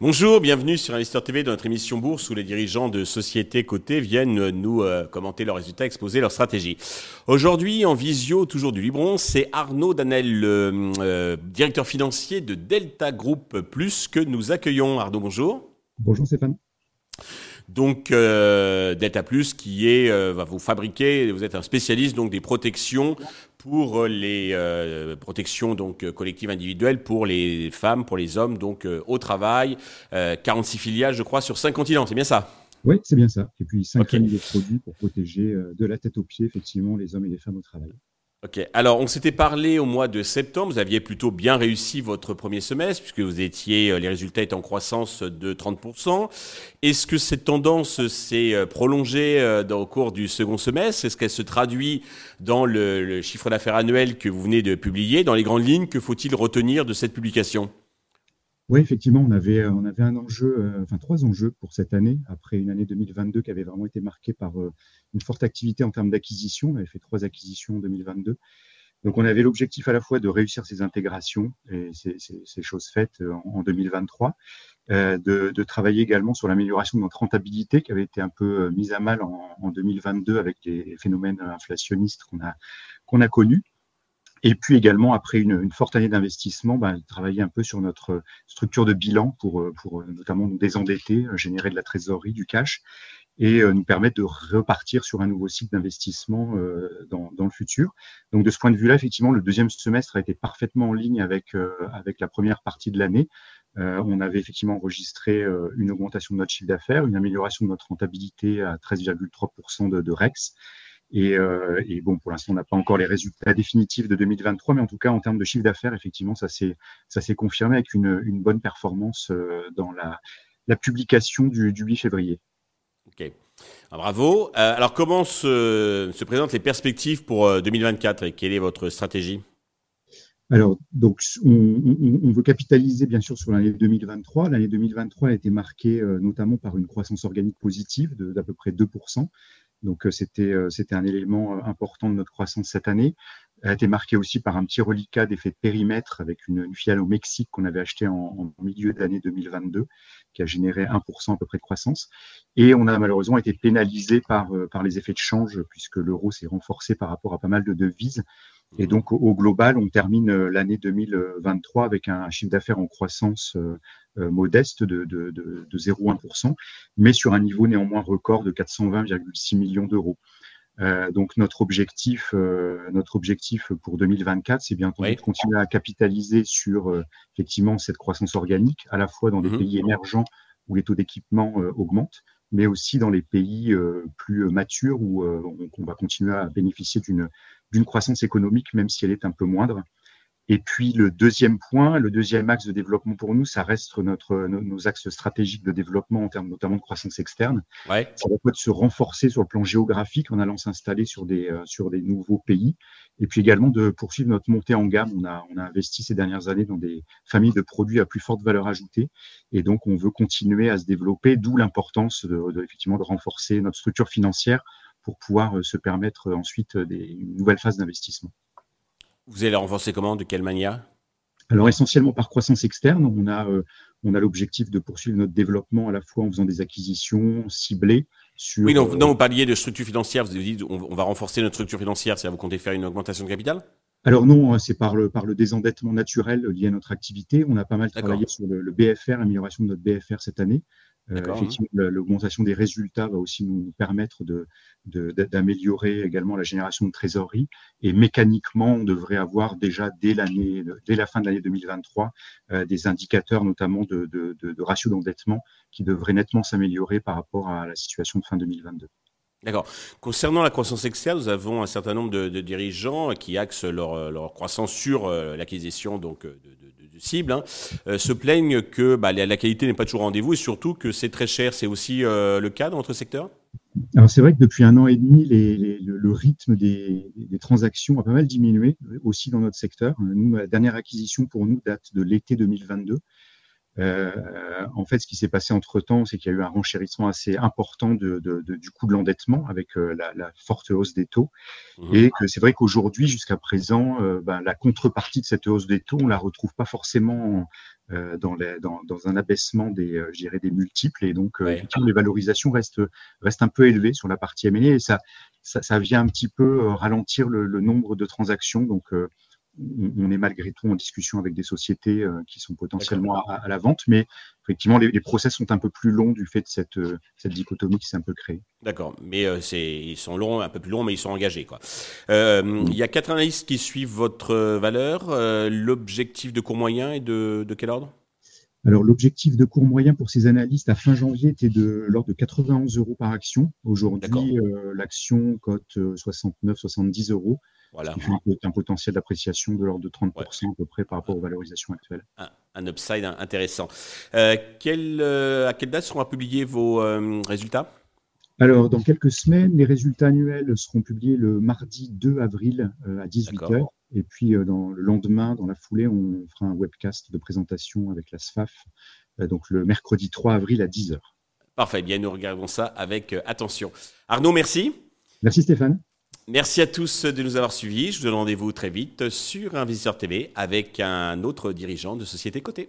Bonjour, bienvenue sur Investor TV dans notre émission Bourse où les dirigeants de sociétés cotées viennent nous euh, commenter leurs résultats, exposer leurs stratégies. Aujourd'hui, en visio, toujours du Libron, c'est Arnaud Danel, euh, directeur financier de Delta Group Plus que nous accueillons. Arnaud, bonjour. Bonjour Stéphane. Donc euh, Delta Plus qui est va vous fabriquer, vous êtes un spécialiste donc des protections pour les euh, protections donc collectives individuelles pour les femmes, pour les hommes donc euh, au travail. 46 euh, filiales, je crois, sur 5 continents. C'est bien ça? Oui, c'est bien ça. Et puis 5 familles de produits pour protéger de la tête aux pieds effectivement les hommes et les femmes au travail. Ok, alors on s'était parlé au mois de septembre, vous aviez plutôt bien réussi votre premier semestre puisque vous étiez, euh, les résultats étaient en croissance de 30%. Est-ce que cette tendance s'est euh, prolongée euh, au cours du second semestre? Est-ce qu'elle se traduit dans le chiffre d'affaires annuel que vous venez de publier Dans les grandes lignes, que faut-il retenir de cette publication? Oui, effectivement, on avait, euh, un enjeu, euh, enfin trois enjeux pour cette année, après une année 2022 qui avait vraiment été marquée par euh, une forte activité en termes d'acquisition. On avait fait trois acquisitions en 2022. Donc, on avait l'objectif à la fois de réussir ces intégrations, et ces choses faites en, 2023, de, travailler également sur l'amélioration de notre rentabilité qui avait été un peu mise à mal en, en 2022 avec les phénomènes inflationnistes qu'on a connus. Et puis également, après une, une forte année d'investissement, ben, travailler un peu sur notre structure de bilan pour, pour notamment nous désendetter, générer de la trésorerie, du cash, et euh, nous permettre de repartir sur un nouveau cycle d'investissement euh, dans, dans, le futur. Donc de ce point de vue-là, effectivement, le deuxième semestre a été parfaitement en ligne avec, euh, avec la première partie de l'année. on avait effectivement enregistré une augmentation de notre chiffre d'affaires, une amélioration de notre rentabilité à 13,3% de, de REX euh, et, bon, pour l'instant, on n'a pas encore les résultats définitifs de 2023, mais en tout cas, en termes de chiffre d'affaires, effectivement, ça s'est ça s'est confirmé avec une, une, bonne performance euh, dans la, la publication du, du 8 février. Ok. Ah, bravo. Euh, alors, comment se, se, présentent les perspectives pour 2024 et quelle est votre stratégie? Alors, donc, on, on, on, veut capitaliser bien sûr sur l'année 2023. L'année 2023 a été marquée notamment par une croissance organique positive d'à peu près 2%. Donc euh, c'était euh, c'était un élément euh, important de notre croissance cette année. Elle a été marquée aussi par un petit reliquat d'effet de périmètre avec une, une filiale au Mexique qu'on avait acheté en, en milieu d'année 2022, qui a généré 1% à peu près de croissance. Et on a malheureusement été pénalisé par, par les effets de change, puisque l'euro s'est renforcé par rapport à pas mal de devises. Et donc, au, global, on termine l'année 2023 avec un chiffre d'affaires en croissance euh, modeste de, de, de, de 0,1%, mais sur un niveau néanmoins record de 420,6 millions d'euros. Euh, donc notre objectif, euh, notre objectif pour 2024, c'est bien entendu de continuer à capitaliser sur euh, effectivement cette croissance organique, à la fois dans des mhm. pays émergents où les taux d'équipement augmentent, mais aussi dans les pays plus matures où on, on, va continuer à bénéficier d'une d'une croissance économique, même si elle est un peu moindre. Et puis le deuxième point, le deuxième axe de développement pour nous, ça reste notre, nos, axes stratégiques de développement en termes notamment de croissance externe. Ouais. Ça va de se renforcer sur le plan géographique en allant s'installer sur des, euh, sur des nouveaux pays. Et puis également de poursuivre notre montée en gamme. On a, on a investi ces dernières années dans des familles de produits à plus forte valeur ajoutée. Et donc on veut continuer à se développer, d'où l'importance de, effectivement de renforcer notre structure financière pour pouvoir euh, se permettre ensuite des, une nouvelle phase d'investissement. Vous allez renforcer comment De quelle manière? Alors essentiellement par croissance externe, on a, euh, on a l'objectif de poursuivre notre développement à la fois en faisant des acquisitions ciblées sur. Oui, non, euh, vous parliez de structure financière, vous avez dit on, on va renforcer notre structure financière, c'est-à-dire vous comptez faire une augmentation de capital? Alors non, hein, c'est par le, par le désendettement naturel lié à notre activité. On a pas mal travaillé sur le, le BFR, l'amélioration de notre BFR cette année. Euh, effectivement, l'augmentation des résultats va aussi nous permettre d'améliorer de, également la génération de trésorerie. Et mécaniquement, on devrait avoir déjà dès l'année, dès la fin de l'année 2023, euh, des indicateurs notamment de, de, de ratio d'endettement qui devraient nettement s'améliorer par rapport à la situation de fin 2022. D'accord. Concernant la croissance externe, nous avons un certain nombre de, de dirigeants qui axent leur, leur croissance sur euh, l'acquisition donc de, cibles, hein, euh, se plaignent que bah, la, qualité n'est pas toujours au rendez-vous et surtout que c'est très cher. C'est aussi euh, le cas dans votre secteur? Alors c'est vrai que depuis un an et demi, le, rythme des, des, transactions a pas mal diminué aussi dans notre secteur. Nous, la dernière acquisition pour nous date de l'été 2022. Euh, en fait, ce qui s'est passé entre temps, c'est qu'il y a eu un renchérissement assez important de, de, de, du coût de l'endettement avec euh, la, la, forte hausse des taux, mmh. et que c'est vrai qu'aujourd'hui, jusqu'à présent, euh, ben, la contrepartie de cette hausse des taux, on la retrouve pas forcément euh, dans, les, dans, dans, un abaissement des, euh, je des multiples, et donc ouais. les valorisations restent, restent un peu élevées sur la partie M&A, et ça, ça, ça, vient un petit peu ralentir le, le nombre de transactions, donc on est malgré tout en discussion avec des sociétés euh, qui sont potentiellement à, à, la vente, mais effectivement, les, les, process sont un peu plus longs du fait de cette, euh, cette dichotomie qui s'est un peu créée. D'accord, mais euh, ils sont longs, un peu plus longs, mais ils sont engagés. Quoi. Euh, mmh. Il y a quatre analystes qui suivent votre valeur. Euh, l'objectif de court moyen est de, de quel ordre? Alors l'objectif de court moyen pour ces analystes à fin janvier était de l'ordre de 91 euros par action. Aujourd'hui, l'action cote 69-70 euros. Voilà. Fait un potentiel d'appréciation de l'ordre de 30% ouais. à peu près par rapport aux valorisations actuelles. Un, un upside intéressant. Euh, quel, euh, à quelle date seront publiés vos euh, résultats? Alors, dans quelques semaines, les résultats annuels seront publiés le mardi 2 avril à 18h. Et puis, dans, le lendemain, dans la foulée, on fera un webcast de présentation avec la SFAF, donc le mercredi 3 avril à 10h. Parfait, bien, nous regardons ça avec attention. Arnaud, merci. Merci Stéphane. Merci à tous de nous avoir suivis. Je vous donne rendez-vous très vite sur Investisseur TV avec un autre dirigeant de société cotée.